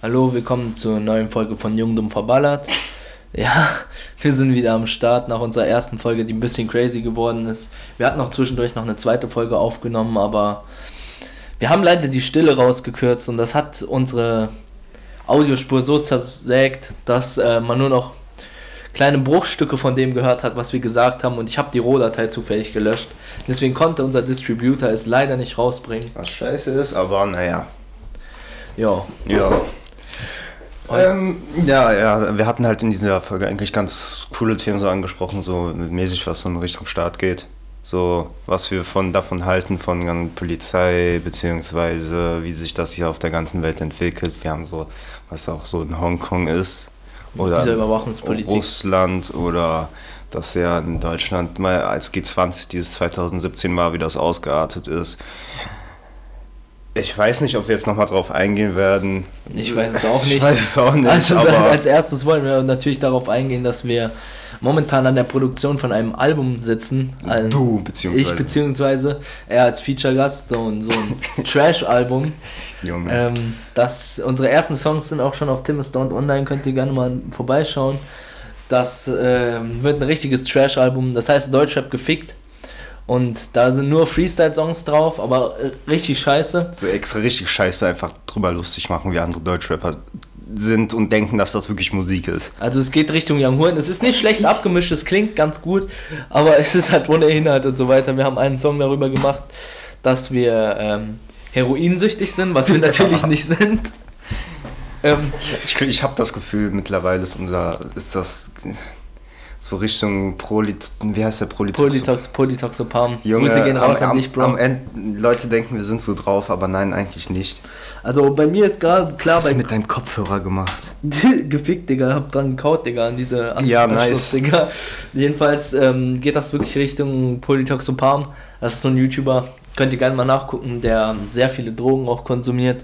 Hallo, willkommen zur neuen Folge von Jung Dumm Verballert. Ja, wir sind wieder am Start nach unserer ersten Folge, die ein bisschen crazy geworden ist. Wir hatten auch zwischendurch noch eine zweite Folge aufgenommen, aber wir haben leider die Stille rausgekürzt und das hat unsere Audiospur so zersägt, dass äh, man nur noch kleine Bruchstücke von dem gehört hat, was wir gesagt haben und ich habe die Rohdatei zufällig gelöscht. Deswegen konnte unser Distributor es leider nicht rausbringen. Was scheiße ist, aber naja. Ja. Ja. Ähm, ja, ja, wir hatten halt in dieser Folge eigentlich ganz coole Themen so angesprochen, so mäßig, was so in Richtung Staat geht. So, was wir von davon halten, von Polizei, beziehungsweise wie sich das hier auf der ganzen Welt entwickelt. Wir haben so, was auch so in Hongkong ist. Oder Diese Überwachungspolitik. Russland oder dass ja in Deutschland mal als G20 dieses 2017 war, wie das ausgeartet ist. Ich weiß nicht, ob wir jetzt nochmal drauf eingehen werden. Ich weiß es auch nicht. Ich weiß es auch nicht, Also aber als erstes wollen wir natürlich darauf eingehen, dass wir momentan an der Produktion von einem Album sitzen. Ein, du, beziehungsweise. Ich beziehungsweise er als Feature-Gast, so ein, so ein Trash-Album. Junge. Ähm, das, unsere ersten Songs sind auch schon auf Tim Stone online, könnt ihr gerne mal vorbeischauen. Das ähm, wird ein richtiges Trash-Album, das heißt Deutschrap gefickt. Und da sind nur Freestyle-Songs drauf, aber äh, richtig scheiße. so extra richtig scheiße einfach drüber lustig machen, wie andere Deutschrapper sind und denken, dass das wirklich Musik ist. Also es geht Richtung Young Horn. Es ist nicht schlecht abgemischt, es klingt ganz gut, aber es ist halt ohne Inhalt und so weiter. Wir haben einen Song darüber gemacht, dass wir ähm, heroinsüchtig sind, was wir natürlich nicht sind. Ähm, Ich, ich habe das Gefühl, mittlerweile ist unser, ist das so Richtung Prolit, wie heißt der Prolitox? Polytox, Polytoxopam. Junge, Grüße gehen am, raus an am, dich, Bro. am Ende, Leute denken, wir sind so drauf, aber nein, eigentlich nicht. Also bei mir ist gerade Was klar, hast du mit deinem Kopfhörer gemacht? gefickt, Digga, hab dran gekaut, Digga, an diese An Ja, nice. Digga. Jedenfalls ähm, geht das wirklich Richtung Polytoxopam. Das ist so ein YouTuber, könnt ihr gerne mal nachgucken, der sehr viele Drogen auch konsumiert.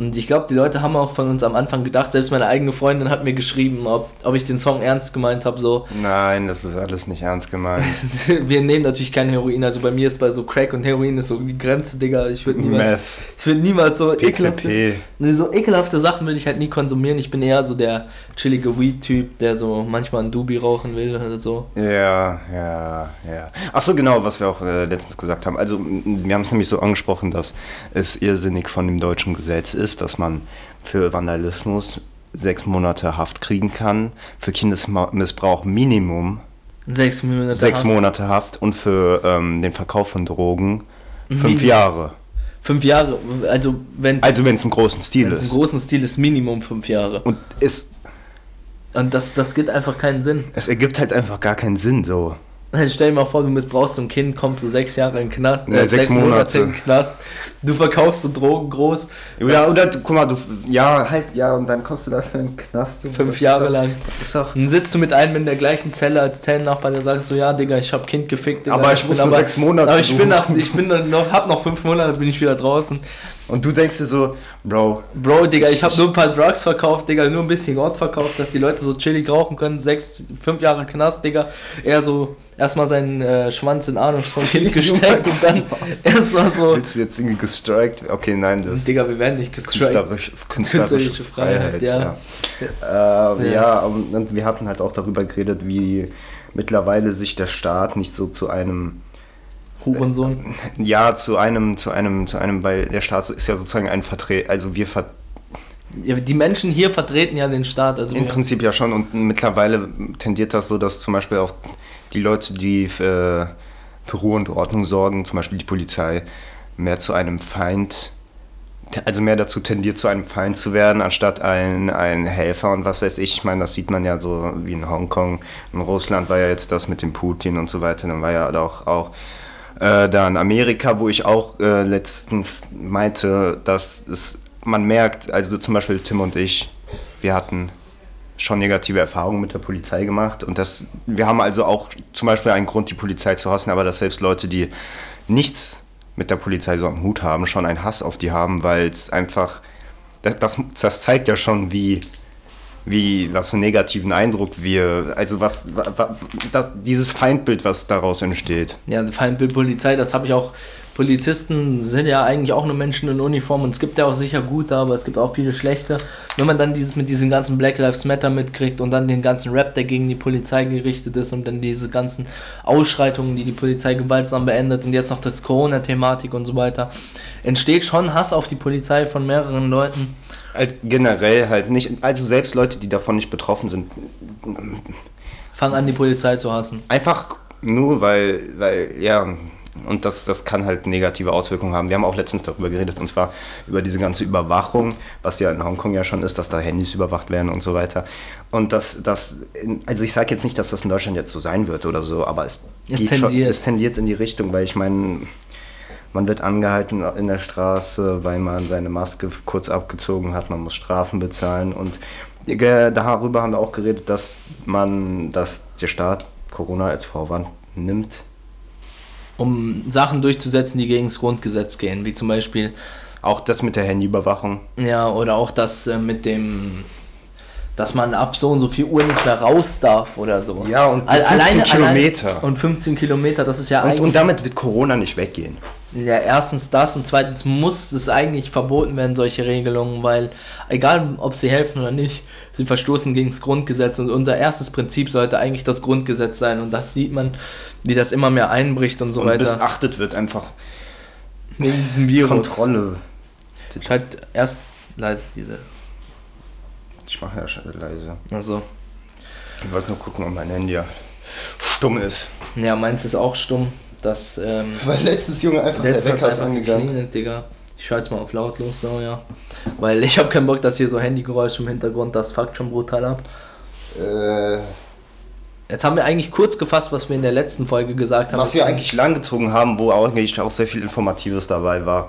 Und ich glaube, die Leute haben auch von uns am Anfang gedacht, selbst meine eigene Freundin hat mir geschrieben, ob, ob ich den Song ernst gemeint habe. So, Nein, das ist alles nicht ernst gemeint. wir nehmen natürlich kein Heroin, also bei mir ist bei so Crack und Heroin ist so die Grenze, Digga. Ich würde niemals, ich würd niemals so ekelhafte, PCP. nee, so ekelhafte Sachen würde ich halt nie konsumieren. Ich bin eher so der chillige Weed-Typ, der so manchmal ein Doobie rauchen will oder so. Ja, ja, ja. Ach so, genau, was wir auch äh, letztens gesagt haben. Also, wir haben es nämlich so angesprochen, dass es irrsinnig von dem deutschen Gesetz ist, dass man für Vandalismus sechs Monate Haft kriegen kann, für Kindesmissbrauch Minimum Sechs Monate. sechs Haft. Monate Haft und für ähm, den Verkauf von Drogen fünf Minimum. Jahre. Fünf Jahre, also wenn Also, wenn es im großen Stil es im ist. großen Stil ist, Minimum fünf Jahre. Und es, Und das, das gibt einfach keinen Sinn. es ergibt halt einfach gar keinen Sinn so. Stell dir mal vor, du missbrauchst so ein Kind, kommst du sechs Jahre in den Knast, Ja, äh, sechs Monate. in den Knast, du verkaufst so Drogen groß, Oder, oder du, guck mal, du, ja, halt, ja, und dann kommst du dafür in den Knast. Fünf Jahre lang. Das ist doch. Dann sitzt du mit einem in der gleichen Zelle als Zellennachbar, der sagt so, ja, Digga, ich hab Kind gefickt, Digga. Aber ich muss nur sechs Monate, Aber ich bin, nach, ich bin noch, hab noch fünf Monate, bin ich wieder draußen. Und du denkst dir so, Bro, Bro, Digga, ich hab nur ein paar Drugs verkauft, Digga, nur ein bisschen Ort verkauft, dass die Leute so chillig rauchen können. Sechs, fünf Jahre Knast, Digga. Er so erstmal seinen äh, Schwanz in Arsch von Kind gesteckt und dann erstmal so. willst du jetzt irgendwie gestrikt? Okay, nein, du Digga, wir werden nicht gestrikt. künstlerische, künstlerische Künstlerische Freiheit, Freiheit, ja. ja. Äh, Ja. ja, und wir hatten halt auch darüber geredet, wie mittlerweile sich der Staat nicht so zu einem, Hurensohn. ja, zu einem, zu einem, zu einem, weil der Staat ist ja sozusagen ein Vertreter, also wir ver Ja, die Menschen hier vertreten ja den Staat. Also Im Prinzip ja schon und mittlerweile tendiert das so, dass zum Beispiel auch die Leute, die für, für Ruhe und Ordnung sorgen, zum Beispiel die Polizei, mehr zu einem Feind, also mehr dazu tendiert, zu einem Feind zu werden, anstatt ein, ein Helfer und was weiß ich. Ich meine, das sieht man ja so wie in Hongkong. In Russland war ja jetzt das mit dem Putin und so weiter. Dann war ja auch, auch äh, da in Amerika, wo ich auch äh, letztens meinte, dass es, man merkt, also zum Beispiel Tim und ich, wir hatten schon negative Erfahrungen mit der Polizei gemacht und das, wir haben also auch zum Beispiel einen Grund, die Polizei zu hassen, aber dass selbst Leute, die nichts mit der Polizei so am Hut haben, schon einen Hass auf die haben, weil es einfach, das, das, das zeigt ja schon, wie, wie, was für einen negativen Eindruck wir, also was, was das, dieses Feindbild, was daraus entsteht. Ja, Feindbild Polizei, das habe ich auch Polizisten sind ja eigentlich auch nur Menschen in Uniform und es gibt ja auch sicher gute, aber es gibt auch viele schlechte. Wenn man dann dieses mit diesem ganzen Black Lives Matter mitkriegt und dann den ganzen Rap, der gegen die Polizei gerichtet ist und dann diese ganzen Ausschreitungen, die die Polizei gewaltsam beendet und jetzt noch das Corona-Thematik und so weiter, entsteht schon Hass auf die Polizei von mehreren Leuten. Als generell halt nicht, also selbst Leute, die davon nicht betroffen sind, fangen an, die Polizei zu hassen. Einfach nur, weil, weil, ja, und das, das kann halt negative Auswirkungen haben. Wir haben auch letztens darüber geredet, und zwar über diese ganze Überwachung, was ja in Hongkong ja schon ist, dass da Handys überwacht werden und so weiter. Und das, das also ich sage jetzt nicht, dass das in Deutschland jetzt so sein wird oder so, aber es, es, tendiert. Schon, es tendiert in die Richtung, weil ich meine, man wird angehalten in der Straße, weil man seine Maske kurz abgezogen hat, man muss Strafen bezahlen und darüber haben wir auch geredet, dass man, dass der Staat Corona als Vorwand nimmt. Um Sachen durchzusetzen, die gegen das Grundgesetz gehen, wie zum Beispiel. Auch das mit der Handyüberwachung. Ja, oder auch das äh, mit dem dass man ab so und so viel Uhr nicht mehr raus darf oder so. Ja, und 15 alleine, Kilometer. Allein, und 15 Kilometer, das ist ja und, eigentlich. Und damit wird Corona nicht weggehen. Ja, erstens das und zweitens muss es eigentlich verboten werden, solche Regelungen, weil egal ob sie helfen oder nicht, sie verstoßen gegen das Grundgesetz und unser erstes Prinzip sollte eigentlich das Grundgesetz sein und das sieht man, wie das immer mehr einbricht und so und weiter. Missachtet wird einfach wegen diesem Virus. Kontrolle. Schalt erst leise diese. Ich mache ja schon leise. Also. Ich wollte nur gucken, ob mein Handy ja stumm ist. Ja, meins ist auch stumm. Das, ähm, Weil letztens, Junge, einfach der Wecker ist angegangen. Digga. Ich schalte mal auf lautlos, so, ja. Weil ich habe keinen Bock, dass hier so Handygeräusche im Hintergrund, das fuckt schon brutal ab. Äh. Jetzt haben wir eigentlich kurz gefasst, was wir in der letzten Folge gesagt haben. Was wir eigentlich langgezogen haben, wo auch eigentlich auch sehr viel Informatives dabei war.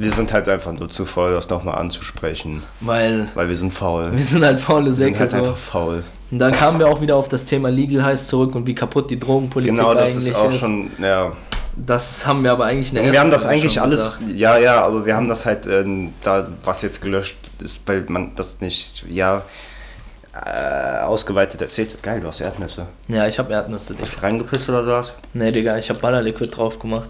Wir sind halt einfach nur zu faul, das nochmal anzusprechen. Weil. Weil wir sind faul. Wir sind halt faule Säcke. Wir sind halt so. einfach faul. Und dann kamen wir auch wieder auf das Thema Legal Heiß zurück und wie kaputt die Drogenpolitik genau, eigentlich ist. Genau, das ist auch schon, ja. Das haben wir aber eigentlich in der Wir haben das eigentlich alles, gesagt. ja, ja, aber wir haben das halt, äh, da, was jetzt gelöscht ist, weil man das nicht, ja, äh, ausgeweitet erzählt. Geil, du hast Erdnüsse. Ja, ich habe Erdnüsse. Digga. Hast du reingepisst oder sowas? Nee, Digga, ich habe Ballerliquid drauf gemacht.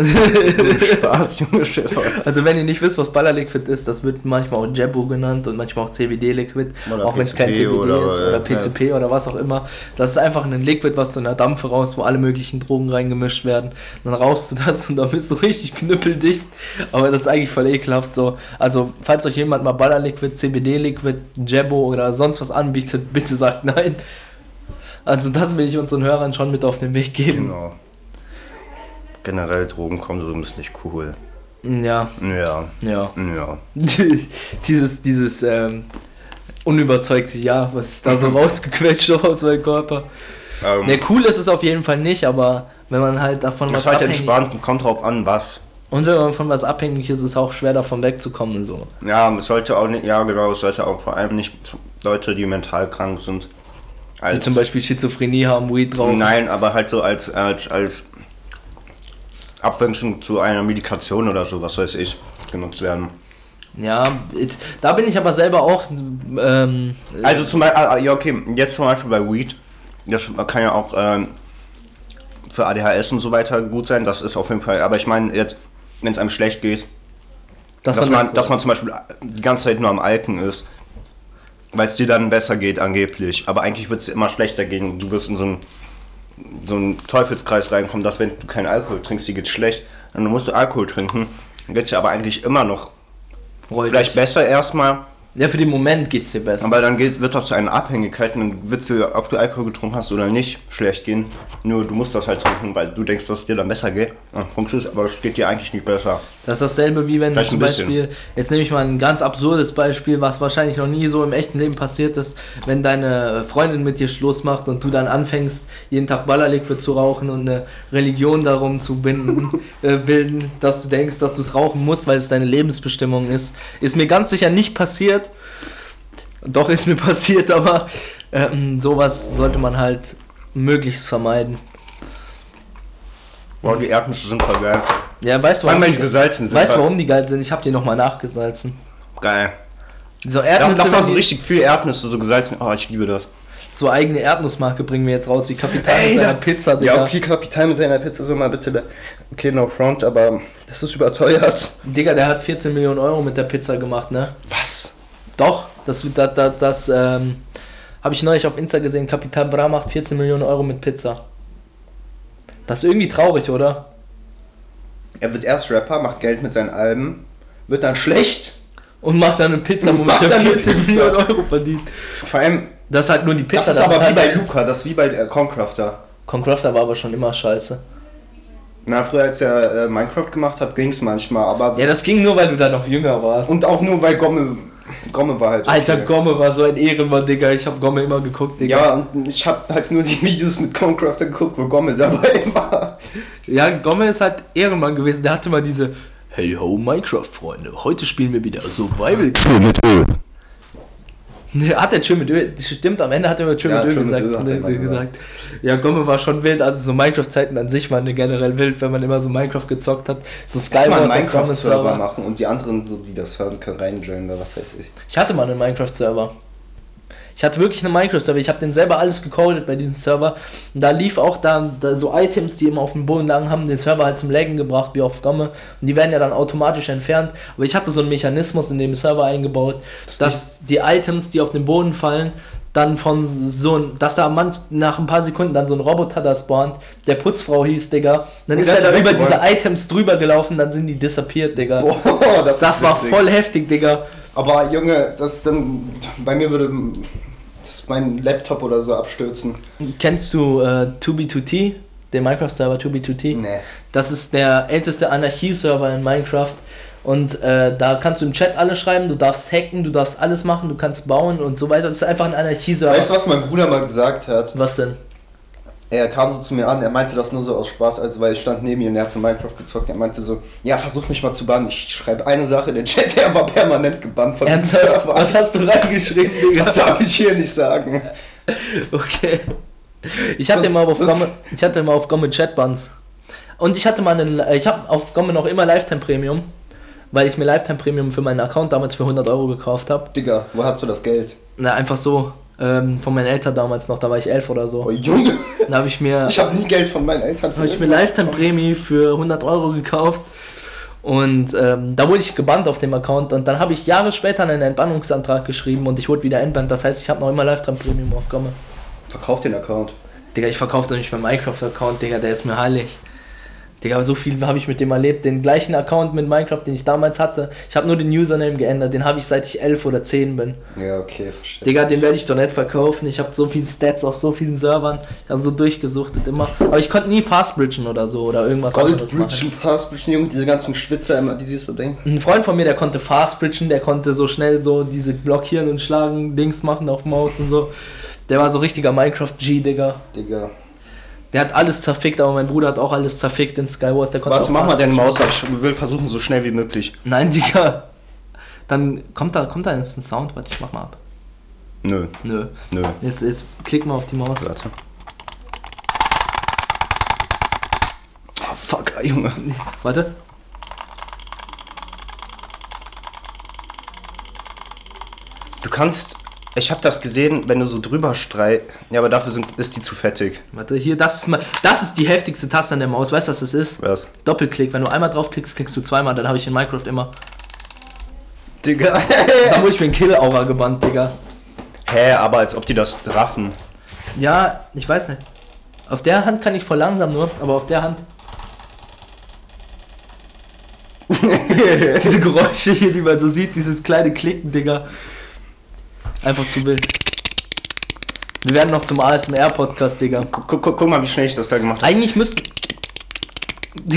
Spaß, Junge Schäfer. Also wenn ihr nicht wisst, was Ballerliquid ist, das wird manchmal auch Jabbo genannt und manchmal auch CBD-Liquid, auch wenn es kein CBD oder, ist oder PCP ja. oder was auch immer. Das ist einfach ein Liquid, was du in der Dampfe raus, wo alle möglichen Drogen reingemischt werden. Dann rauchst du das und dann bist du richtig knüppeldicht. Aber das ist eigentlich voll ekelhaft so. Also falls euch jemand mal Ballerliquid, CBD-Liquid, Jabbo oder sonst was anbietet, bitte sagt nein. Also das will ich unseren Hörern schon mit auf den Weg geben. Genau generell Drogenkonsum ist nicht cool. Ja. Ja. Ja. Ja. dieses, dieses ähm, unüberzeugte Ja, was ich da so rausgequetscht habe aus meinem Körper. Ähm, ne, cool ist es auf jeden Fall nicht, aber wenn man halt davon was. Ist halt entspannt und kommt drauf an, was. Und wenn man von was abhängig ist, ist es auch schwer davon wegzukommen. So. Ja, es sollte auch nicht, ja genau, es sollte auch vor allem nicht Leute, die mental krank sind. Als, die zum Beispiel Schizophrenie haben, Weed drauf. Nein, aber halt so als, als, als Abwechslung zu einer Medikation oder so, was weiß ich, genutzt werden. Ja, da bin ich aber selber auch. Ähm, also zum Beispiel, ah, ja okay, jetzt zum Beispiel bei Weed, das kann ja auch ähm, für ADHS und so weiter gut sein, das ist auf jeden Fall, aber ich meine jetzt, wenn es einem schlecht geht, dass, dass man, das, dass man zum Beispiel die ganze Zeit nur am Alken ist, weil es dir dann besser geht angeblich, aber eigentlich wird es immer schlechter gehen, du wirst in so ein so ein Teufelskreis reinkommen, dass wenn du keinen Alkohol trinkst, dir geht's schlecht, dann musst du Alkohol trinken. Dann geht's ja aber eigentlich immer noch Freudig. vielleicht besser erstmal, ja, für den Moment geht es dir besser. Aber dann geht, wird das zu einer Abhängigkeit und dann wird es ob du Alkohol getrunken hast oder nicht, schlecht gehen. Nur du musst das halt trinken, weil du denkst, dass es dir dann besser geht. Ja, Punkt ist, aber es geht dir eigentlich nicht besser. Das ist dasselbe wie wenn Vielleicht zum Beispiel, jetzt nehme ich mal ein ganz absurdes Beispiel, was wahrscheinlich noch nie so im echten Leben passiert ist, wenn deine Freundin mit dir Schluss macht und du dann anfängst, jeden Tag Ballerliquid zu rauchen und eine Religion darum zu binden, äh, bilden, dass du denkst, dass du es rauchen musst, weil es deine Lebensbestimmung ist. Ist mir ganz sicher nicht passiert passiert. Doch ist mir passiert, aber ähm, sowas sollte man halt möglichst vermeiden. Boah, die Erdnüsse sind voll geil. Ja, weißt du, warum, die, gesalzen sind weißt, warum die geil sind? Ich hab die nochmal nachgesalzen. Geil. So Erdnüsse. Das war so richtig viel Erdnüsse, so gesalzen. Oh, ich liebe das. So eigene Erdnussmarke bringen wir jetzt raus, wie Kapital Ey, mit seiner Pizza, Digga. Ja, okay, Kapital mit seiner Pizza so mal bitte. da- Okay, no front, aber das ist überteuert. Digga, der hat 14 Millionen Euro mit der Pizza gemacht, ne? Was? Doch, das, das, das, das ähm, habe ich neulich auf Insta gesehen. Kapital Bra macht 14 Millionen Euro mit Pizza. Das ist irgendwie traurig, oder? Er wird erst Rapper, macht Geld mit seinen Alben, wird dann schlecht. Und macht dann eine Pizza, Macht er dann eine 14 Pizza. Millionen Euro verdient. Vor allem, Das ist halt nur die Pizza. das ist aber wie halt bei Luca, das ist wie bei äh, Concrafter. Concrafter war aber schon immer scheiße. Na, früher als er äh, Minecraft gemacht hat, ging's manchmal, aber Ja, das ging nur, weil du da noch jünger warst. und auch nur weil Gomme, Gomme war halt. Alter, okay. Gomme war so ein Ehrenmann, Digga. Ich hab Gomme immer geguckt, Digga. Ja, und ich habe halt nur die Videos mit Concrafter geguckt, wo Gomme dabei war. Ja, Gomme ist halt Ehrenmann gewesen. Der hatte mal diese Hey ho, Minecraft-Freunde. Heute spielen wir wieder Survival. mit Öl. Hat er schön mit Öl. Stimmt, am Ende hat er immer schön Ja, gesagt. Sie gesagt. Ja, Gomme war schon wild. Also so Minecraft-Zeiten an sich waren generell wild, wenn man immer so Minecraft gezockt hat. So mal einen Minecraft-Server machen und die anderen, so die das hören können, reinjoinen oder was weiß ich. Ich hatte mal einen Minecraft-Server. Ich hatte wirklich einen Minecraft-Server. Ich habe den selber alles gecodet bei diesem Server. Und da lief auch da, da so Items, die immer auf dem Boden lagen, haben den Server halt zum Laggen gebracht, wie auf Gomme. Und die werden ja dann automatisch entfernt. Aber ich hatte so einen Mechanismus in dem Server eingebaut, Das dass die Items, die auf den Boden fallen, dann von so ein, dass da manch, nach ein paar Sekunden dann so ein Roboter da spawnt, der Putzfrau hieß, Digga. Dann Und ist er da über diese. Items drüber gelaufen, dann sind die disappeared, Digga. Boah, das, das war voll heftig, Digga. Aber Junge, das dann. Bei mir würde das mein Laptop oder so abstürzen. Kennst du äh, 2B2T, den Minecraft-Server 2B2T? Nee. Das ist der älteste Anarchie-Server in Minecraft. Und äh, da kannst du im Chat alles schreiben, du darfst hacken, du darfst alles machen, du kannst bauen und so weiter. Das ist einfach ein Anarchie-Server. Weißt du, was mein Bruder mal gesagt hat? Was denn? Er kam so zu mir an, er meinte das nur so aus Spaß, also weil ich stand neben ihm und er hat so Minecraft gezockt. Er meinte so, ja, versuch mich mal zu bannen. Ich schreibe eine Sache, der Chat, der war permanent gebannt von dem? Server. Was hast du reingeschrieben, Digga? Das darf ich hier nicht sagen. Okay. Ich hatte immer auf Gomme, ich hatte immer auf Gomme Chatbands. Und ich hatte mal einen, ich habe auf Gomme noch immer Lifetime Premium, weil ich mir Lifetime Premium für meinen Account damals für 100 Euro gekauft habe. Digga, wo hast du das Geld? Na, einfach so. Ähm, von meinen Eltern damals noch, da war ich elf oder so. Oh Junge, Da habe ich mir, ich habe nie Geld von meinen Eltern habe ich mir Lifetime Prämie für 100 Euro gekauft. Und ähm, da wurde ich gebannt auf dem Account und dann habe ich Jahre später einen Entbannungsantrag geschrieben und ich wurde wieder entbannt. Das heißt, ich habe noch immer Lifetime Premium auf Gomme. Verkauf den Account. Digga, ich verkaufe doch nicht meinen Minecraft-Account, Digga, der ist mir heilig. Digga, so viel habe ich mit dem erlebt. Den gleichen Account mit Minecraft, den ich damals hatte. Ich habe nur den Username geändert. Den habe ich seit ich 11 oder 10 bin. Ja, okay, verstehe. Digga, den werde ich doch nicht verkaufen. Ich habe so viele Stats auf so vielen Servern. Ich habe so durchgesuchtet immer. Aber ich konnte nie Fastbridgen oder so oder irgendwas. Goldbridgen, Fastbridgen, Junge, diese ganzen Schwitzer immer, die siehst du denken. Ein Freund von mir, der konnte Fastbridgen, der konnte so schnell so diese Blockieren und Schlagen, Dings machen auf Maus und so. Der war so richtiger Minecraft-G, Digga. Digga. Der hat alles zerfickt, aber mein Bruder hat auch alles zerfickt in Skywars. Der konnte Warte, mach mal deine. Maus auf. Ich will versuchen, so schnell wie möglich. Nein, Digga. Dann kommt da, kommt da jetzt ein Sound. Warte, ich mach mal ab. Nö, Nö. nö. Jetzt, jetzt klick mal auf die Maus. Warte. Oh, fuck, Junge. Warte. Du kannst. Ich habe das gesehen, wenn du so drüber streich. Ja, aber dafür sind, ist die zu fettig. Warte, hier, das ist mal. Das ist die heftigste Taste an der Maus. Weißt du, was das ist? Was? Doppelklick. Wenn du einmal draufklickst, klickst du zweimal. Dann habe ich in Minecraft immer. Digga. Da wurde ich mir ein Kill-Aura gebannt, Digga. Hä, aber als ob die das raffen. Ja, ich weiß nicht. Auf der Hand kann ich voll langsam nur, aber auf der Hand. Diese Geräusche hier, die man so sieht, dieses kleine Klicken, Digga. Einfach zu wild. Wir werden noch zum ASMR-Podcast, Digga. Guck, guck, guck mal, wie schnell ich das da gemacht habe. Eigentlich müssten.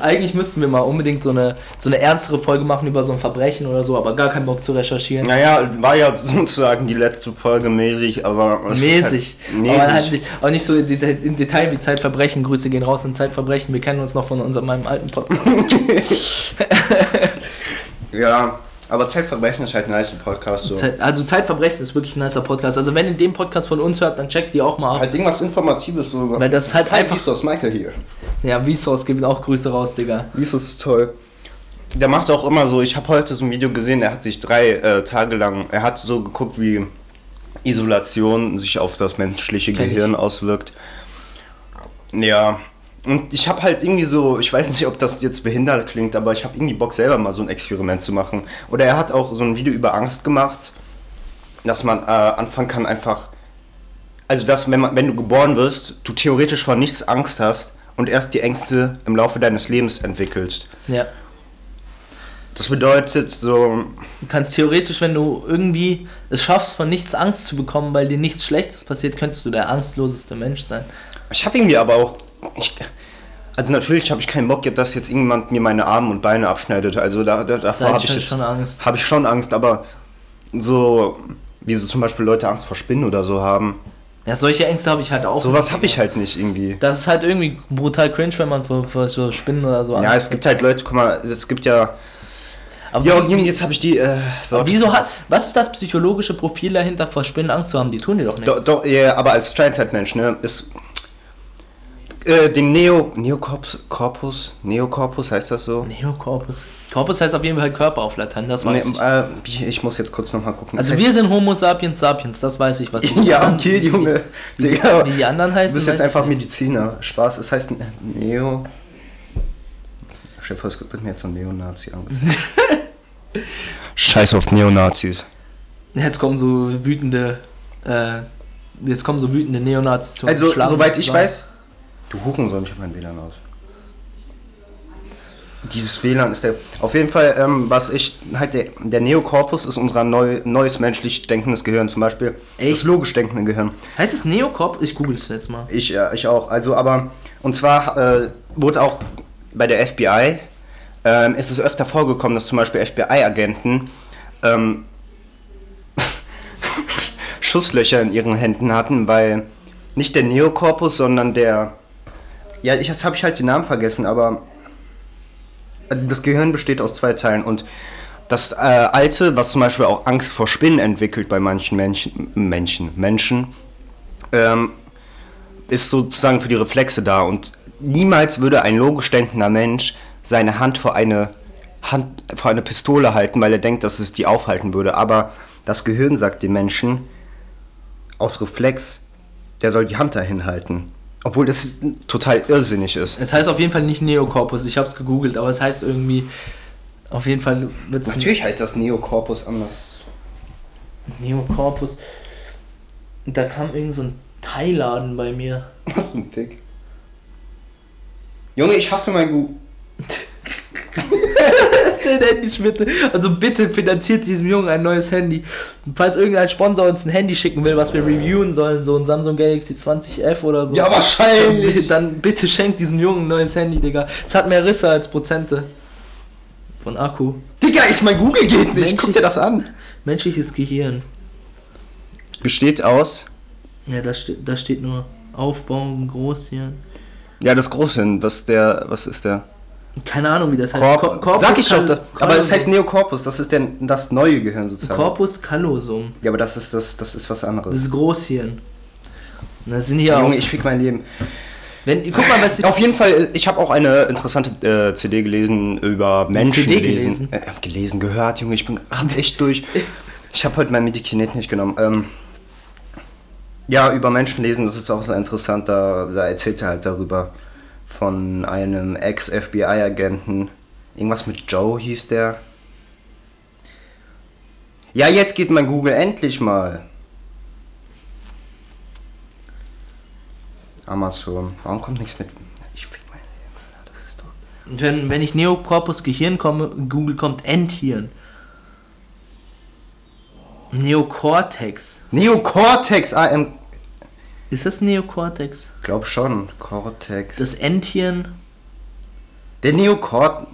Eigentlich müssten wir mal unbedingt so eine, so eine ernstere Folge machen über so ein Verbrechen oder so, aber gar keinen Bock zu recherchieren. Naja, war ja sozusagen die letzte Folge mäßig, aber. Mäßig. Halt mäßig. Aber, halt nicht, aber nicht so in Detail, in Detail wie Zeitverbrechen. Grüße gehen raus an Zeitverbrechen. Wir kennen uns noch von unserem meinem alten Podcast. ja, aber Zeitverbrechen ist halt ein nice Podcast so. Zeit, also Zeitverbrechen ist wirklich ein nicer Podcast. Also wenn ihr den Podcast von uns hört, dann checkt die auch mal ab. Halt irgendwas Informatives so. Weil das ist halt einfach. Vsauce, Michael hier. Ja, Vsauce gibt auch Grüße raus, Digga. Vsauce ist toll. Der macht auch immer so, ich habe heute so ein Video gesehen, er hat sich drei äh, Tage lang, er hat so geguckt, wie Isolation sich auf das menschliche Kenn ich. Gehirn auswirkt. Ja, und ich habe halt irgendwie so, ich weiß nicht, ob das jetzt behindert klingt, aber ich habe irgendwie Bock selber mal so ein Experiment zu machen. Oder er hat auch so ein Video über Angst gemacht, dass man äh, anfangen kann einfach, also dass wenn, man, wenn du geboren wirst, du theoretisch vor nichts Angst hast und erst die Ängste im Laufe deines Lebens entwickelst. Ja. Das bedeutet so, Du kannst theoretisch, wenn du irgendwie es schaffst, von nichts Angst zu bekommen, weil dir nichts Schlechtes passiert, könntest du der angstloseste Mensch sein. Ich habe irgendwie aber auch. Ich, also natürlich habe ich keinen Bock, dass jetzt irgendjemand mir meine Arme und Beine abschneidet. Also da, da, davor Da habe ich ich jetzt, schon Angst. habe ich schon Angst, aber so wie so zum Beispiel Leute Angst vor Spinnen oder so haben. Ja, solche Ängste habe ich halt auch. Sowas habe ich halt nicht irgendwie. Das ist halt irgendwie brutal cringe, wenn man vor, vor so Spinnen oder so Ja, es gibt halt Leute, guck mal, es gibt ja. Aber Ja, und jetzt habe ich die. Äh, aber wieso hat. Was ist das psychologische Profil dahinter, vor Spinnen Angst zu haben? Die tun dir doch nichts. Doch, doch ja, aber als Steinzeitmensch, ne, ist. Äh, den Neo. Neocorpus. Corpus? Neocorpus heißt das so? Neocorpus. Corpus heißt auf jeden Fall Körper auf Latein, das weiß ich. äh, ich, ich muss jetzt kurz nochmal gucken. Also Das wir sind Homo sapiens sapiens, das weiß ich, was heißt, Ja, okay, Junge. Wie, Digga. wie die anderen Du heißen. bist jetzt ich einfach. Mediziner. Spaß, es heißt Neo. Chef, es wird mir jetzt so ein Neonazi angezeigt. Scheiß auf Neonazis. Jetzt kommen so wütende. Äh, jetzt kommen so wütende Neonazis zu Also, soweit ich weiß. Du Hurensohn, ich hab mein WLAN aus. Dieses WLAN ist der. Auf jeden Fall, ähm, was ich. Halt, der, der Neokorpus ist unser neu, neues menschlich denkendes Gehirn. Zum Beispiel Echt? das logisch denkende Gehirn. Heißt es Neocorp? Ich google es jetzt mal. Ich, äh, ich auch. Also, aber. Und zwar äh, wurde auch bei der FBI. Ähm, ist es öfter vorgekommen, dass zum Beispiel FBI-Agenten ähm, Schusslöcher in ihren Händen hatten, weil nicht der Neokorpus, sondern der. Ja, ich, jetzt habe ich halt den Namen vergessen, aber. Also das Gehirn besteht aus zwei Teilen und das äh, alte, was zum Beispiel auch Angst vor Spinnen entwickelt bei manchen Menschen, Menschen, Menschen ähm, ist sozusagen für die Reflexe da und niemals würde ein logisch denkender Mensch seine Hand vor eine Hand vor eine Pistole halten, weil er denkt, dass es die aufhalten würde. Aber das Gehirn sagt dem Menschen aus Reflex, der soll die Hand dahin halten. Obwohl das total irrsinnig ist. Es heißt auf jeden Fall nicht Neocorpus, ich habe es gegoogelt, aber es heißt irgendwie. Auf jeden Fall wird es Natürlich heißt das Neokorpus anders. Neocorpus. Und da kam irgend so ein Teilladen bei mir. Was ein Fick. Junge, ich hasse mein Gu. Den Handyschmitte. Also bitte finanziert diesem Jungen ein neues Handy. Und falls irgendein Sponsor uns ein Handy schicken will, was wir reviewen sollen, so ein Samsung Galaxy 20F oder so. Ja, wahrscheinlich. Dann bitte schenkt diesem Jungen ein neues Handy, Digga. Es hat mehr Risse als Prozente. Von Akku. Digga, ich mein Google geht nicht. Mensch, Guck dir das an. Menschliches Gehirn. Besteht aus. Ja, da steht, da steht nur Aufbauen, Großhirn. Ja, das Großhirn. Was der. Was ist der? Keine Ahnung, wie das heißt. Korp Ko- Corpus Sag ich Das, aber es heißt Neokorpus. Das ist der, das neue Gehirn sozusagen. Corpus callosum. Ja, aber das ist das. Das ist was Das anderes. ist Großhirn. Und das sind hier Junge, auch. ich fick mein Leben. wenn, guck mal, was. Auf jeden Fall, ich habe auch eine interessante äh, CD gelesen über Menschen CD gelesen. gelesen? Äh, gelesen, gehört, Junge, ich bin gerade echt durch. Ich habe heute mein Medikinet nicht genommen. Ähm, ja, über Menschen lesen, das ist auch sehr interessant. Da, da erzählt er halt darüber von einem Ex-FBI-Agenten. Irgendwas mit Joe hieß der. Ja, jetzt geht mein Google endlich mal. Amazon. Warum kommt nichts mit? Ich fick mein Leben. Das ist doch. Wenn, wenn ich Neocorpus Gehirn komme, Google kommt Endhirn. Neocortex. Neocortex AM. Ist das Neocortex? Glaub schon. Cortex. Das Endhirn? Der Neocort.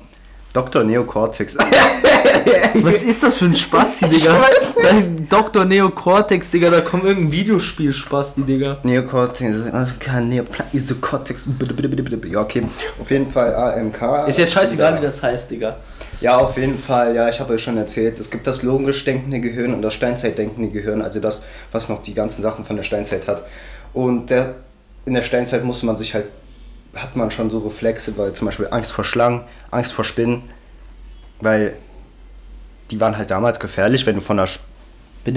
Dr. Neocortex. Was ist das für ein Spasti, Ich Digga? weiß nicht. Das ist Dr. Neocortex, Digga, da kommt irgendein Videospiel-Spasti, Digga. Neocortex. Kein Neopla Isocortex. Bitte, bitte, bitte, bitte. Ja, okay. Auf jeden Fall AMK. Ist jetzt scheißegal, wie das heißt, Digga. Ja, auf jeden Fall. Ja, ich habe ja schon erzählt. Es gibt das logisch denkende Gehirn und das Steinzeitdenkende Gehirn. Also das, was noch die ganzen Sachen von der Steinzeit hat. Und der, in der Steinzeit musste man sich halt, hat man schon so Reflexe, weil zum Beispiel Angst vor Schlangen, Angst vor Spinnen, weil die waren halt damals gefährlich, wenn du von einer, Sch-.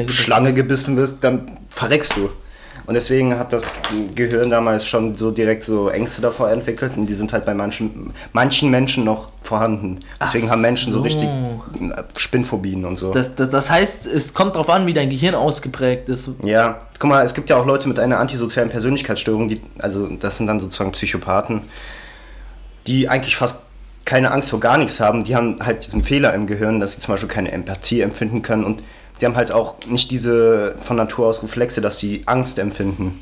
Schlange gebissen wirst, dann verreckst du. Und deswegen hat das Gehirn damals schon so direkt so Ängste davor entwickelt und die sind halt bei manchen, manchen Menschen noch vorhanden. Deswegen Ach haben Menschen so, so. richtig Spinnphobien und so. Das, das, das heißt, es kommt darauf an, wie dein Gehirn ausgeprägt ist. Ja, guck mal, es gibt ja auch Leute mit einer antisozialen Persönlichkeitsstörung, die, also das sind dann sozusagen Psychopathen, die eigentlich fast keine Angst vor gar nichts haben. Die haben halt diesen Fehler im Gehirn, dass sie zum Beispiel keine Empathie empfinden können und sie haben halt auch nicht diese von Natur aus Reflexe, dass sie Angst empfinden.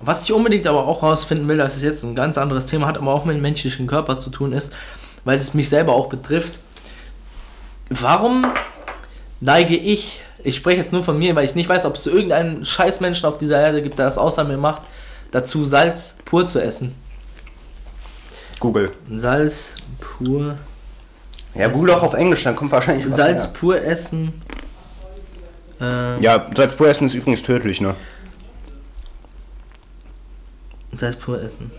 Was ich unbedingt aber auch rausfinden will, das ist jetzt ein ganz anderes Thema, hat aber auch mit dem menschlichen Körper zu tun ist, weil es mich selber auch betrifft. Warum neige ich, ich spreche jetzt nur von mir, weil ich nicht weiß, ob es irgendeinen Scheißmenschen auf dieser Erde gibt, der das außer mir macht, dazu Salz pur zu essen. Google. Salz pur. Ja, Google auch auf Englisch, dann kommt wahrscheinlich was Salz her. pur essen. Ähm, Ja, Salz pur essen ist übrigens tödlich, ne? Salz pur essen.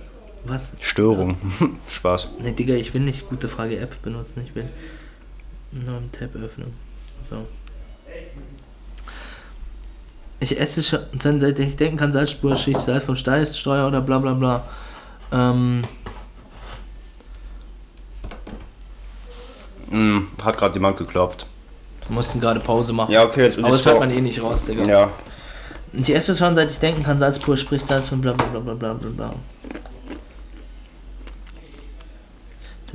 Was? Störung. Spaß. Ne, Digga, ich will nicht gute Frage App benutzen. Ich will nur einen Tab öffnen. So. Ich esse schon, seit ich denken kann, Salzspur, Schicht, Salz vom Steuer oder bla bla bla. Ähm, Hm, hat gerade jemand geklopft. Wir mussten gerade Pause machen. Ja, okay, jetzt Aber das hört man eh nicht raus, Digga. Ja. Ich esse schon, seit ich denken kann, Salz pur, sprich Salz von bla bla bla bla bla bla bla.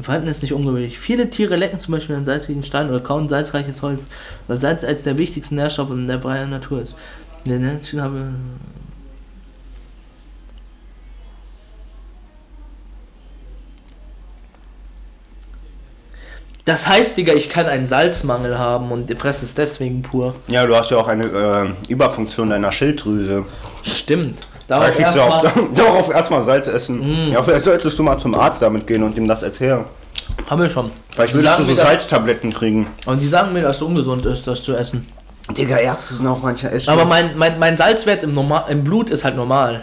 Verhalten ist nicht ungewöhnlich. Viele Tiere lecken zum Beispiel einen salzigen Stein oder kauen salzreiches Holz, weil Salz als der wichtigste Nährstoff in der freien Natur ist. Der Menschen habe. Das heißt, Digga, ich kann einen Salzmangel haben und fresse es deswegen pur. Ja, du hast ja auch eine äh, Überfunktion deiner Schilddrüse. Stimmt. Da Darauf auch erstmal darauf erstmal Salz essen. Mm. Ja, vielleicht solltest du mal zum Arzt damit gehen und ihm das erzählen. haben wir schon. Vielleicht würdest du so Salztabletten kriegen. Und die sagen mir, dass es ungesund ist, das zu essen. Digga, Ärzte sind auch manchmal essen. Aber mein, mein, mein Salzwert im, Normal, im Blut ist halt normal.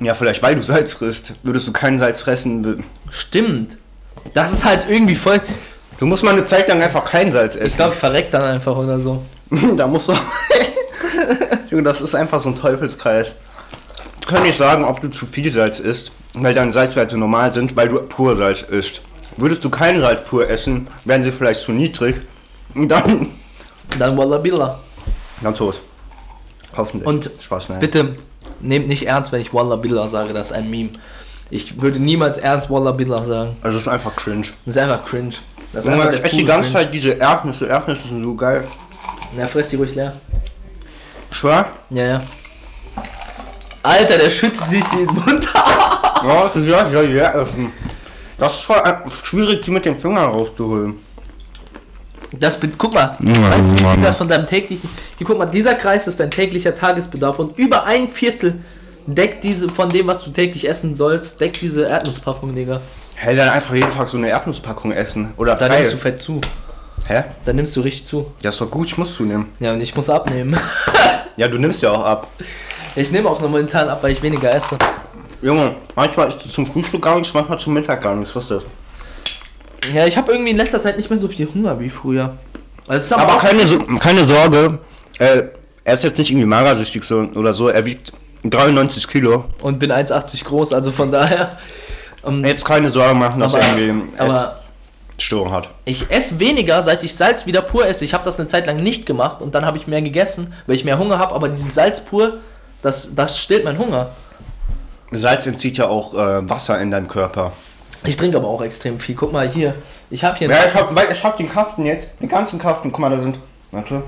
Ja, vielleicht weil du Salz frisst. Würdest du kein Salz fressen. Stimmt. Das ist halt irgendwie voll. Du musst mal eine Zeit lang einfach kein Salz Ich essen. glaube, ich verreck dann einfach oder so. da musst du. Junge, das ist einfach so ein Teufelskreis. Du kannst nicht sagen, ob du zu viel Salz isst, weil deine Salzwerte normal sind, weil du pur Salz isst. Würdest du kein Salz pur essen, wären sie vielleicht zu niedrig. Und dann. Dann Wallabilla. Dann tot. Hoffentlich. Und Spaß, nein. Bitte nehmt nicht ernst, wenn ich Wallabilla sage, das ist ein Meme. Ich würde niemals ernst Wallabilla sagen. Also, es ist einfach cringe. Das ist einfach cringe. Das ist Junge, ich esse die ganze. Zeit diese Erdnüsse. Erdnüsse sind so geil. Na, fress die ruhig leer. Schwör? Ja, ja. Alter, der schüttet sich den Mund. Ja, das ist ja, ja, ja. essen. Das ist voll äh, schwierig, die mit den Fingern rauszuholen. Das, be- guck mal, weißt du, wie viel das von deinem täglichen. Hier, guck mal, dieser Kreis ist dein täglicher Tagesbedarf und über ein Viertel deckt diese von dem, was du täglich essen sollst, deckt diese Erdnusspackung, Digga. Hey, dann einfach jeden Tag so eine Erdnusspackung essen. Oder Da drei. nimmst du fett zu. Hä? Da nimmst du richtig zu. Ja, ist doch gut, ich muss zunehmen. Ja, und ich muss abnehmen. Ja, du nimmst ja auch ab. Ich nehme auch momentan ab, weil ich weniger esse. Junge, manchmal isst du zum Frühstück gar nichts, manchmal zum Mittag gar nichts. Was ist das? Ja, ich habe irgendwie in letzter Zeit nicht mehr so viel Hunger wie früher. Also ist Aber auch- keine, So- keine Sorge, äh, er ist jetzt nicht irgendwie magersüchtig so, oder so. Er wiegt 93 Kilo. Und bin 1,80 groß, also von daher. ähm, Jetzt keine Sorgen machen, dass aber er irgendwie aber Essstörung hat. ich esse weniger, seit ich Salz wieder pur esse. Ich habe das eine Zeit lang nicht gemacht und dann habe ich mehr gegessen, weil ich mehr Hunger habe. Aber dieses Salz pur, das, das stillt meinen Hunger. Salz entzieht ja auch äh, Wasser in deinem Körper. Ich trinke aber auch extrem viel. Guck mal hier. Ich habe hier. Ja, ich hab, weil ich hab den Kasten jetzt, den ganzen Kasten, guck mal, da sind, warte,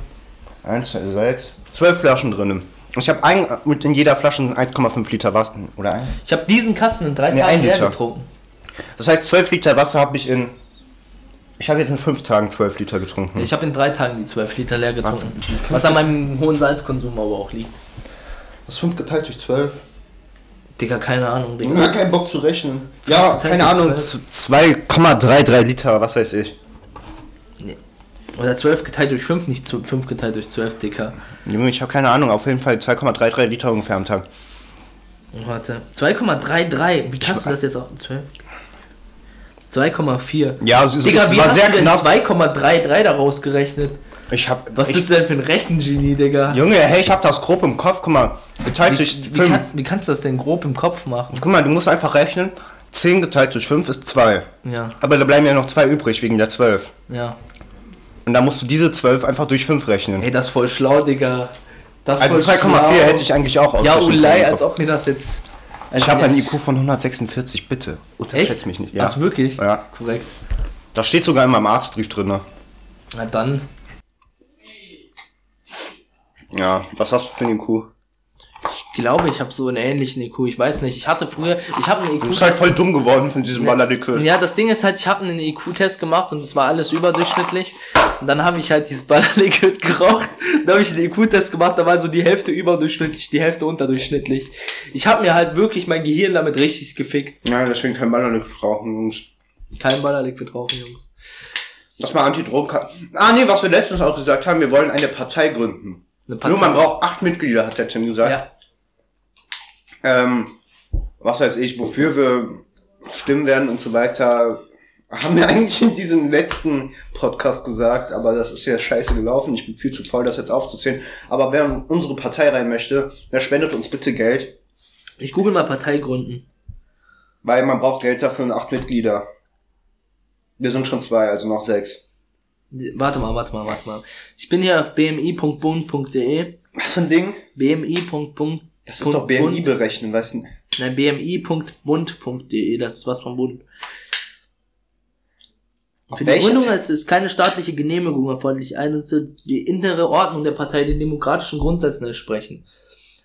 1, 2, 6, 12 Flaschen drin. Ich habe ein, mit in jeder Flasche sind 1,5 Liter Wasser, oder ein? Ich habe diesen Kasten in drei Nee, Tagen leer Liter. getrunken. Das heißt, 12 Liter Wasser habe ich in, ich habe jetzt in 5 Tagen 12 Liter getrunken. Ich habe in drei Tagen die 12 Liter leer getrunken. Warte, Was an meinem hohen Salzkonsum aber auch liegt. Das ist 5 geteilt durch 12. Digga, keine Ahnung, Ich Digga. habe keinen Bock zu rechnen. Ja, keine Ahnung, 12. 2,33 Liter, was weiß ich. Oder 12 geteilt durch 5, nicht 5 geteilt durch 12, Dicker. Junge, ich habe keine Ahnung, auf jeden Fall 2,33 Liter ungefähr am Tag. Warte. 2,33. Wie kannst du das jetzt auch? 12? 2,4. Ja, es, ist- Digga, es wie war hast sehr du knapp. 2,33 daraus gerechnet? Ich hab. Was ich, bist du denn für ein Rechtengenie, Digga? Junge, hey, ich hab das grob im Kopf. Guck mal, geteilt durch Wie, wie, 5. kann, wie kannst du das denn grob im Kopf machen? Guck mal, du musst einfach rechnen. 10 geteilt durch 5 ist 2. Ja, Aber da bleiben ja noch 2 übrig wegen der 12. ja. Und da musst du diese 12 einfach durch 5 rechnen. Ey, das ist voll schlau, Digga. Das Also voll 2,4 schlau. hätte ich eigentlich auch Ja, Ulei, als ob mir das jetzt. als Ich habe einen IQ von 146, bitte. Unterschätz Echt? mich nicht. Ja. Das wirklich? Ja. Korrekt. Das steht sogar in meinem Arztbrief drin. ne? Na dann. Ja, was hast du für einen IQ? Ich glaube, ich habe so einen ähnlichen IQ. Ich weiß nicht. Ich hatte früher. Ich habe einen IQ. Du bist halt voll dumm geworden von diesem Ballerlikör. Ja, das Ding ist halt, ich habe einen IQ-Test gemacht und es war alles überdurchschnittlich. Und dann habe ich halt dieses Ballerlikör geraucht. Dann habe ich einen IQ-Test gemacht, da war so die Hälfte überdurchschnittlich, die Hälfte unterdurchschnittlich. Ich habe mir halt wirklich mein Gehirn damit richtig gefickt. Ja, deswegen kein Ballerlikör rauchen, Jungs. Kein Ballerlikör drauf, Jungs. Lass mal Antidrogen. Ah, nee, was wir letztens auch gesagt haben, wir wollen eine Partei gründen. Eine Nur man braucht acht Mitglieder, hat der Tim gesagt. Ja. Ähm, was weiß ich, wofür wir stimmen werden und so weiter, haben wir eigentlich in diesem letzten Podcast gesagt, aber das ist ja scheiße gelaufen. Ich bin viel zu faul, das jetzt aufzuzählen. Aber wer in unsere Partei rein möchte, der spendet uns bitte Geld, Ich google mal Partei gründen. weil man braucht Geld dafür und acht Mitglieder. Wir sind schon zwei, also noch sechs. Warte mal, warte mal, warte mal. Ich bin hier auf bmi.bund.de. Was für ein Ding? bmi.bund. Das ist doch BMI berechnen, weißt du? Nein, bmi.bund.de, das ist was vom Bund. Für die Gründung ist, ist keine staatliche Genehmigung erforderlich. Eine die innere Ordnung der Partei den demokratischen Grundsätzen entsprechen.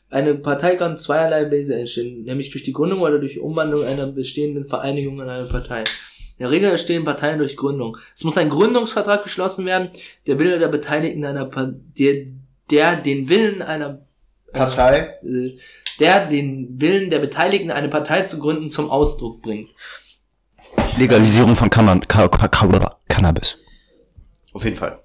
Eine Partei kann zweierlei Weise entstehen, nämlich durch die Gründung oder durch Umwandlung einer bestehenden Vereinigung in eine Partei. In der Regel entstehen Parteien durch Gründung. Es muss ein Gründungsvertrag geschlossen werden, der Wille der Beteiligten einer der, der den Willen einer Partei? äh, der den Willen der Beteiligten eine Partei zu gründen zum Ausdruck bringt. Legalisierung von Canna Ca- Ca- Ca- Cannabis. Auf jeden Fall.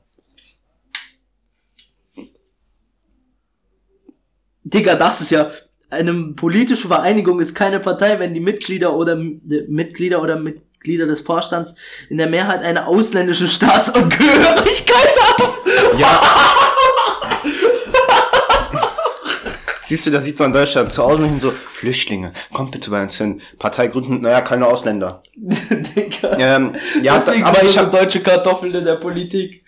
Digga, das ist ja eine politische Vereinigung ist keine Partei, wenn die Mitglieder oder Mitglieder oder Mitglieder des Vorstands in der Mehrheit eine ausländische Staatsangehörigkeit haben. Ja. Siehst du, da sieht man Deutschland zu Hause hin so, Flüchtlinge, kommt bitte bei uns hin. Partei gründen, naja, keine Ausländer. Digga. Ähm, ja, Deswegen aber ich habe deutsche Kartoffeln in der Politik.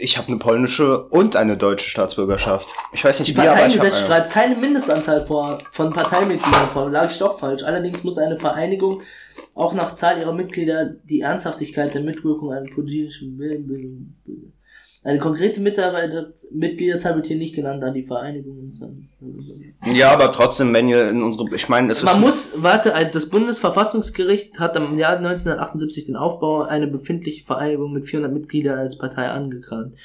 ich hab eine polnische und eine deutsche Staatsbürgerschaft. Ich weiß Die nicht wie, aber ich Parteiengesetz habe schreibt keine Mindestanzahl vor von Parteimitgliedern vor. Lag ich doch falsch. Allerdings muss eine Vereinigung auch nach Zahl ihrer Mitglieder die Ernsthaftigkeit der Mitwirkung an politischen Willen bilden. Eine konkrete Mitarbeiter Mitgliederzahl wird hier nicht genannt, da die Vereinigung Ja, aber trotzdem, wenn ihr in unsere, ich meine, es ist Man muss, warte, also das Bundesverfassungsgericht hat im Jahr 1978 den Aufbau einer befindlichen Vereinigung mit 400 Mitgliedern als Partei angekannt.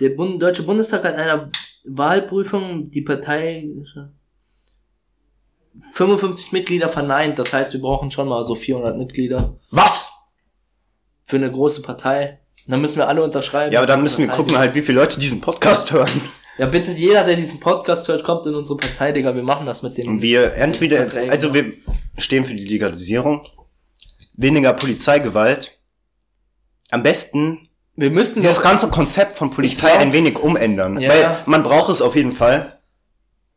Der Bund, Deutsche Bundestag hat in einer Wahlprüfung die Partei 55 Mitglieder verneint. Das heißt, wir brauchen schon mal so 400 Mitglieder was? für eine große Partei. Dann müssen wir alle unterschreiben. Ja, aber dann müssen wir gucken halt, wie viele Leute diesen Podcast hören. Ja, bitte jeder, der diesen Podcast hört, kommt in unsere Partei, Digga. Wir machen das mit dem. Und wir entweder, Verträgen. also wir stehen für die Legalisierung, weniger Polizeigewalt. Am besten wir müssten dieses doch- ganze Konzept von Polizei glaub- ein wenig umändern. Ja. Weil man braucht es auf jeden Fall.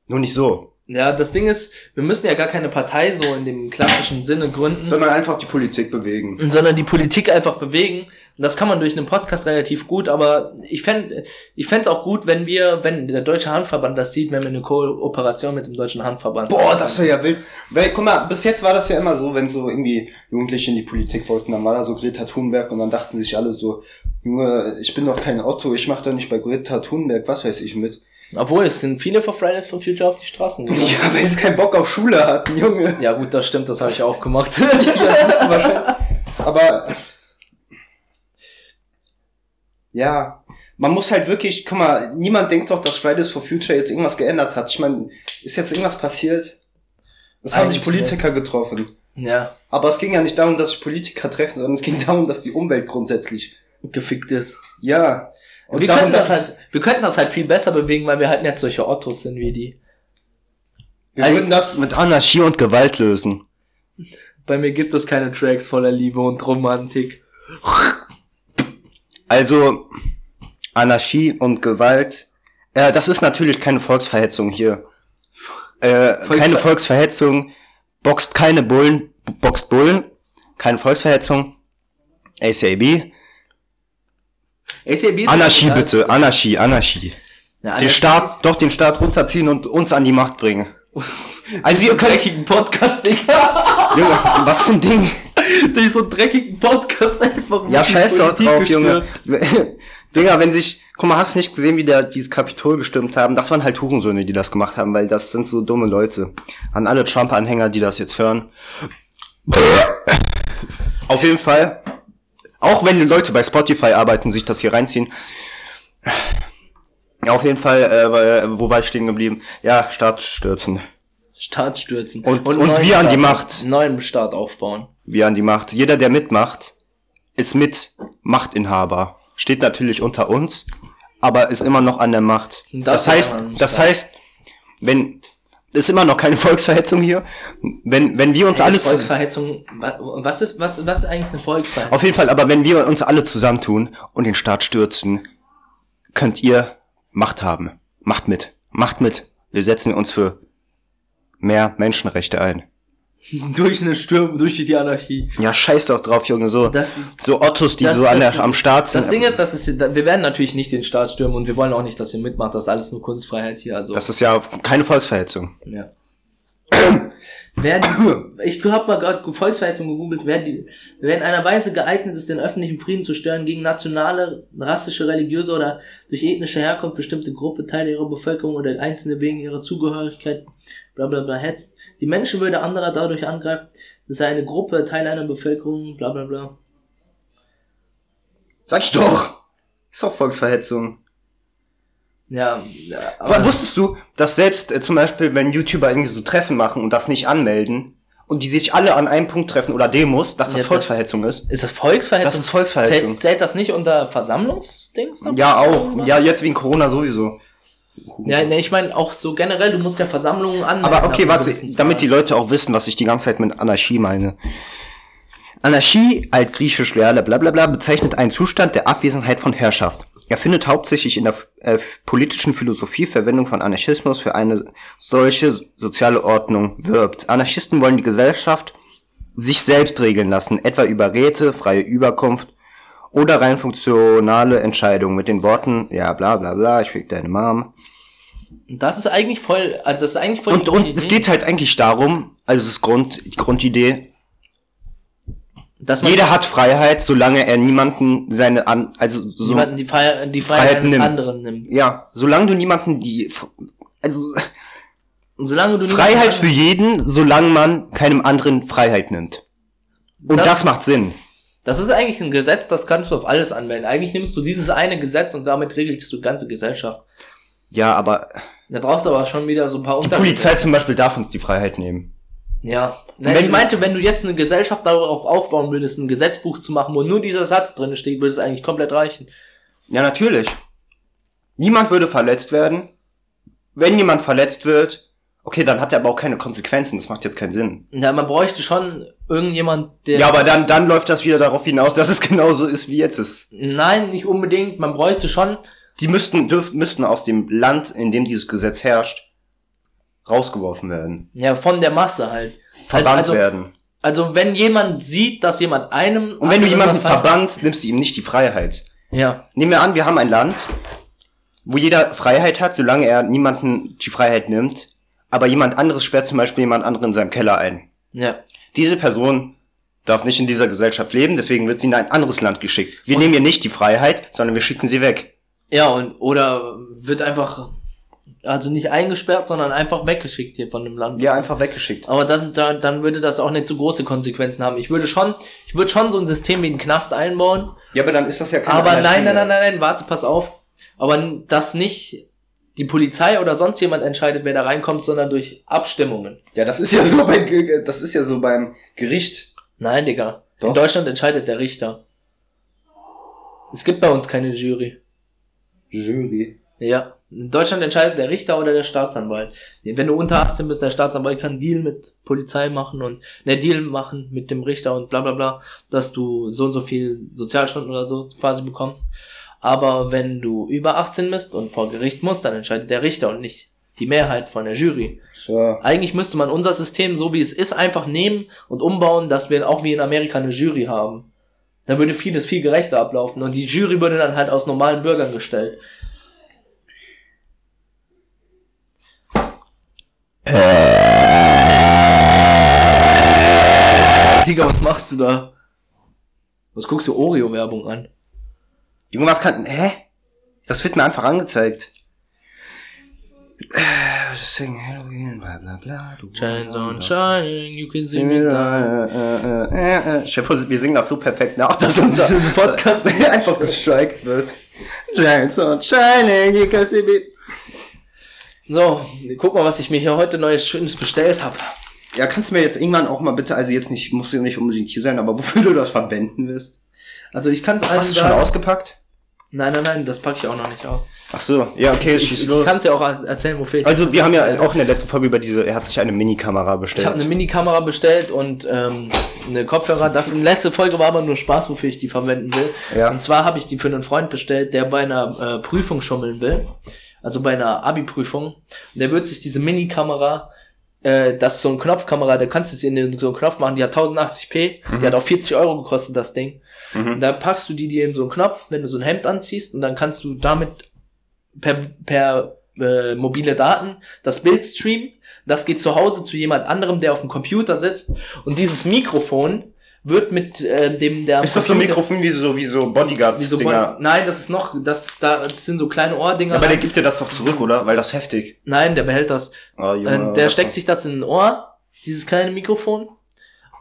Nur nicht so. Ja, das Ding ist, wir müssen ja gar keine Partei so in dem klassischen Sinne gründen, Sondern einfach die Politik bewegen. sondern die Politik einfach bewegen. Und das kann man durch einen Podcast relativ gut, aber ich fände ich fänd's auch gut, wenn wir, wenn der Deutsche Handverband das sieht, wenn wir eine Kooperation mit dem Deutschen Handverband Boah, das wäre ja wild. Weil, guck mal, bis jetzt war das ja immer so, wenn so irgendwie Jugendliche in die Politik wollten, dann war da so Greta Thunberg und dann dachten sich alle so, Junge, ich bin doch kein Otto, ich mach doch nicht bei Greta Thunberg, was weiß ich mit. Obwohl, es sind viele für Fridays for Future auf die Straßen gegangen. Ja, weil sie keinen Bock auf Schule hatten, Junge. Ja gut, das stimmt, das habe ich auch gemacht. Ja, das wahrscheinlich. Aber ja, man muss halt wirklich, guck mal, niemand denkt doch, dass Fridays for Future jetzt irgendwas geändert hat. Ich meine, ist jetzt irgendwas passiert? Es haben sich Politiker getroffen. ja, Aber es ging ja nicht darum, dass sich Politiker treffen, sondern es ging darum, dass die Umwelt grundsätzlich. gefickt ist. Ja. Und wir, darum, könnten das dass, halt, wir könnten das halt viel besser bewegen, weil wir halt nicht solche Ottos sind wie die. wir würden das mit Anarchie und Gewalt lösen. Bei mir gibt es keine Tracks voller Liebe und Romantik. Also, Anarchie und Gewalt. Äh, das ist natürlich keine Volksverhetzung hier. Äh, Volksver keine Volksverhetzung. Boxt keine Bullen. Boxt Bullen. Keine Volksverhetzung. ACAB. Ist Anarchie bitte. Anarchie, Anarchie. Ja, Den Staat, doch den Staat runterziehen und uns an die Macht bringen. Also ihr könnt, dreckigen Podcast, Digga. Junge, was ein Ding? Durch so einen dreckigen Podcast einfach. Ja, scheiß drauf, Junge. gestört. Digga, wenn sich, guck mal, hast du nicht gesehen, wie der dieses Kapitol gestimmt haben? Das waren halt Hurensöhne, die das gemacht haben, weil das sind so dumme Leute. An alle Trump-Anhänger, die das jetzt hören. Auf jeden Fall. Auch wenn die Leute bei Spotify arbeiten, sich das hier reinziehen. Ja, auf jeden Fall, äh, weil- wo war ich stehen geblieben? Ja, Staat stürzen. Staat stürzen. Und- und neuen wir an die Macht. Neuen Staat aufbauen. Wie an die Macht. Jeder, der mitmacht, ist mit Machtinhaber. Steht natürlich unter uns, aber ist immer noch an der Macht. Das Das, heißt, das heißt, wenn ist immer noch keine Volksverhetzung hier, wenn wenn wir uns Ey, alle Volksverhetzung. wa- Was ist, was, was ist eigentlich eine Volksverhetzung? auf jeden Fall, aber wenn wir uns alle zusammentun und den Staat stürzen, könnt ihr Macht haben. Macht mit. Macht mit. Wir setzen uns für mehr Menschenrechte ein. durch eine Stürm, durch die Anarchie. Ja, scheiß doch drauf, Junge, so Das, so Ottos, die das- so an der, am Start sind. das Ding ist, das ist, wir werden natürlich nicht den Staat stürmen und wir wollen auch nicht, dass ihr mitmacht. Das ist alles nur Kunstfreiheit hier. Also, Das ist ja keine Volksverhetzung. ja. werden, ich habe mal gerade Volksverhetzung gegoogelt, werden die, wer in einer Weise geeignet ist, den öffentlichen Frieden zu stören, gegen nationale, rassische, religiöse oder durch ethnische Herkunft bestimmte Gruppe, Teile ihrer Bevölkerung oder Einzelne wegen ihrer Zugehörigkeit, bla bla bla, hetzt, die Menschenwürde anderer dadurch angreift, dass er eine Gruppe, Teil einer Bevölkerung, bla bla bla. Sag ich doch. Ist doch Volksverhetzung. Ja, ja Aber wusstest du, dass selbst äh, zum Beispiel, wenn YouTuber irgendwie so Treffen machen und das nicht anmelden und die sich alle an einem Punkt treffen oder Demos, dass das Ja, das- Volksverhetzung ist? Ist das Volksverhetzung? Das ist Volksverhetzung. Zählt, zählt das nicht unter Versammlungsdings? Ja, auch. Ja, jetzt wegen Corona sowieso. Ja, ne, ich meine auch so generell, du musst ja Versammlungen anmelden. Aber okay, warte, damit die. Leute auch wissen, was ich die ganze Zeit mit Anarchie meine. Anarchie, altgriechisch bla bla bla, bezeichnet einen Zustand der Abwesenheit von Herrschaft. Er findet hauptsächlich in der äh, politischen Philosophie Verwendung von Anarchismus für eine solche soziale Ordnung wirbt. Anarchisten wollen die Gesellschaft sich selbst regeln lassen, etwa über Räte, freie Überkunft oder rein funktionale Entscheidungen mit den Worten, ja bla bla bla, ich fick deine Mom. Das ist eigentlich voll, äh, das ist eigentlich voll Und, und Idee, es geht halt eigentlich darum, also das Grund, die Grundidee, jeder hat Freiheit, solange er niemanden seine an, also so, jemanden die Freiheit, die Freiheit Freiheit nimmt. anderen nimmt. ja, solange du niemanden die, also solange du Freiheit niemanden- für jeden, solange man keinem anderen Freiheit nimmt. Und Das- das, macht Sinn. Das ist eigentlich ein Gesetz, das kannst du auf alles anwenden. Eigentlich nimmst du dieses eine Gesetz und damit regelst du die ganze Gesellschaft. Ja, aber Da brauchst du aber schon wieder so ein paar die Untergesetze. Polizei zum Beispiel darf uns die Freiheit nehmen. Ja. Nein, Wenn- ich meinte, wenn du jetzt eine Gesellschaft darauf aufbauen würdest, ein Gesetzbuch zu machen, wo nur dieser Satz drin steht, würde es eigentlich komplett reichen. Ja, natürlich. Niemand würde verletzt werden. Wenn jemand verletzt wird, okay, dann hat er aber auch keine Konsequenzen. Das macht jetzt keinen Sinn. Ja, man bräuchte schon irgendjemand, der. Ja, aber dann, dann läuft das wieder darauf hinaus, dass es genauso ist, wie jetzt ist. Nein, nicht unbedingt. Man bräuchte schon. Die müssten, dürften, müssten aus dem Land, in dem dieses Gesetz herrscht, rausgeworfen werden. Ja, von der Masse halt. Verbannt also, werden. Also, wenn jemand sieht, dass jemand einem. Und wenn du jemanden verbannst, nimmst du ihm nicht die Freiheit. Ja. Nehmen wir an, wir haben ein Land, wo jeder Freiheit hat, solange er niemanden die Freiheit nimmt, aber jemand anderes sperrt zum Beispiel jemand anderen in seinem Keller ein. Ja. Diese Person darf nicht in dieser Gesellschaft leben, deswegen wird sie in ein anderes Land geschickt. Wir Und- nehmen ihr nicht die Freiheit, sondern wir schicken sie weg. Ja, und, oder wird einfach, also nicht eingesperrt, sondern einfach weggeschickt hier von dem Land. Ja, einfach weggeschickt. Aber dann, dann, dann würde das auch nicht so große Konsequenzen haben. Ich würde schon, ich würde schon so ein System wie einen Knast einbauen. Ja, aber dann ist das ja keine Aber nein, nein, nein, nein, nein, warte, pass auf. Aber dass nicht die Polizei oder sonst jemand entscheidet, wer da reinkommt, sondern durch Abstimmungen. Ja, das ist ja so bei, Ge- das ist ja so beim Gericht. Nein, Digga. Doch. In Deutschland entscheidet der Richter. Es gibt bei uns keine Jury. Jury. Ja. In Deutschland entscheidet der Richter oder der Staatsanwalt. Wenn du unter 18 bist, der Staatsanwalt kann Deal mit Polizei machen und ne Deal machen mit dem Richter und bla bla bla, dass du so und so viel Sozialstunden oder so quasi bekommst. Aber wenn du über 18 bist und vor Gericht musst, dann entscheidet der Richter und nicht die Mehrheit von der Jury. So. Eigentlich müsste man unser System, so wie es ist, einfach nehmen und umbauen, dass wir auch wie in Amerika eine Jury haben. Da würde vieles viel gerechter ablaufen und die Jury würde dann halt aus normalen Bürgern gestellt. Digga, was machst du da? Was guckst du Oreo-Werbung an? Irgendwas kann. Hä? Das wird mir einfach angezeigt. Sing Halloween, bla bla bla. Shines on shining, you can see me vor, wir singen das so perfekt nach, dass unser Podcast einfach gestrikt wird. Giants on shining, you can see me. So, guck mal, was ich mir hier heute Neues Schönes bestellt habe. Ja, kannst du mir jetzt irgendwann auch mal bitte, also jetzt nicht, muss ja nicht unbedingt hier sein, aber wofür du das verwenden wirst? Also ich kann es allen Hast du schon sagen. ausgepackt? Nein, nein, nein, das packe ich auch noch nicht aus. Ach so, ja, okay, Ich, schieß ich los. kann es ja auch erzählen, wofür ich. Also wir haben ja auch in der letzten Folge über diese, er hat sich eine Minikamera ich habe bestellt. eine Minikamera bestellt und ähm, eine Kopfhörer. Das in letzte Folge war aber nur Spaß, wofür ich die verwenden will. Ja. Und zwar habe ich die für einen Freund bestellt, der bei einer äh, Prüfung schummeln will. Also bei einer Abi-Prüfung. Und der wird sich diese Minikamera, äh, das ist so eine Knopfkamera, da kannst du sie in so einen Knopf machen, die hat 1080p, die hat auch 40 Euro gekostet, das Ding. Und da packst du die dir in so einen Knopf, wenn du so ein Hemd anziehst und dann kannst du damit per, per äh, mobile Daten das Bild streamen. Das geht zu Hause zu jemand anderem, der auf dem Computer sitzt und dieses Mikrofon wird mit äh, dem der Ist das so ein Computer- Mikrofon wie so, wie so Bodyguards wie so Dinger? Bon- Nein, das ist noch, das, da, das sind so kleine Ohrdinger. Ja, aber der gibt dir das doch zurück, oder? Weil das ist heftig. Nein, der behält das. Oh, Äh, der steckt sich das in ein Ohr, dieses kleine Mikrofon.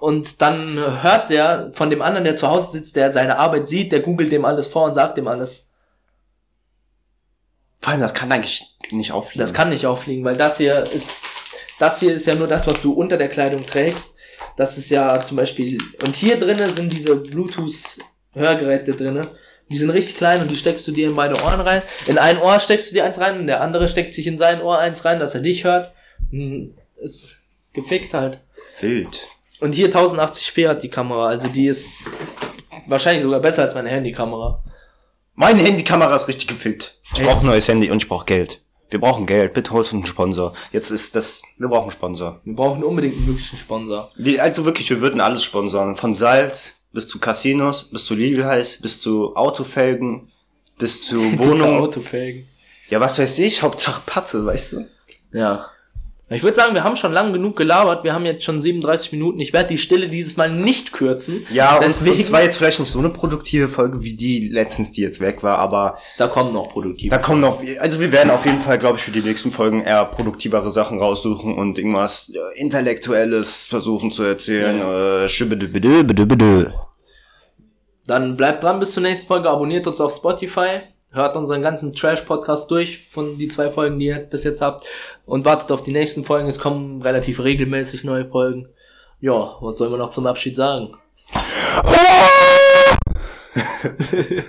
Und dann hört der von dem anderen, der zu Hause sitzt, der seine Arbeit sieht, der googelt dem alles vor und sagt dem alles. Vor allem, das kann eigentlich nicht auffliegen. Das kann nicht auffliegen, weil das hier ist, das hier ist ja nur das, was du unter der Kleidung trägst. Das ist ja zum Beispiel, und hier drinnen sind diese Bluetooth-Hörgeräte drinnen. Die sind richtig klein und die steckst du dir in beide Ohren rein. In ein Ohr steckst du dir eins rein und der andere steckt sich in sein Ohr eins rein, dass er dich hört. Hm, Ist gefickt halt. Wild. Und hier 1080p hat die Kamera, also die ist wahrscheinlich sogar besser als meine Handykamera. Meine Handykamera ist richtig gefilmt. Ich brauche ein neues Handy und ich brauche Geld. Wir brauchen Geld. Bitte holt uns einen Sponsor. Jetzt ist das, wir brauchen einen Sponsor. Wir brauchen unbedingt einen wirklichen Sponsor. Wir, also wirklich, wir würden alles sponsoren. Von Salz bis zu Casinos, bis zu Legal Heiß, bis zu Autofelgen, bis zu Wohnungen. Autofelgen. ja, was weiß ich, Hauptsache Patte, weißt du? Ja. Ich würde sagen, wir haben schon lang genug gelabert. Wir haben jetzt schon 37 Minuten. Ich werde die Stille dieses Mal nicht kürzen. Ja, und deswegen. es war jetzt vielleicht nicht so eine produktive Folge wie die letztens, die jetzt weg war, aber da kommen noch produktiv. da kommen noch, also wir werden auf jeden Fall, glaube ich, für die nächsten Folgen eher produktivere Sachen raussuchen und irgendwas äh, Intellektuelles versuchen zu erzählen. Äh, schübbedübbedü, bedübbedü. Dann bleibt dran bis zur nächsten Folge. Abonniert uns auf Spotify. Hört unseren ganzen Trash-Podcast durch von die zwei Folgen, die ihr bis jetzt habt. Und wartet auf die nächsten Folgen. Es kommen relativ regelmäßig neue Folgen. Ja, was sollen wir noch zum Abschied sagen?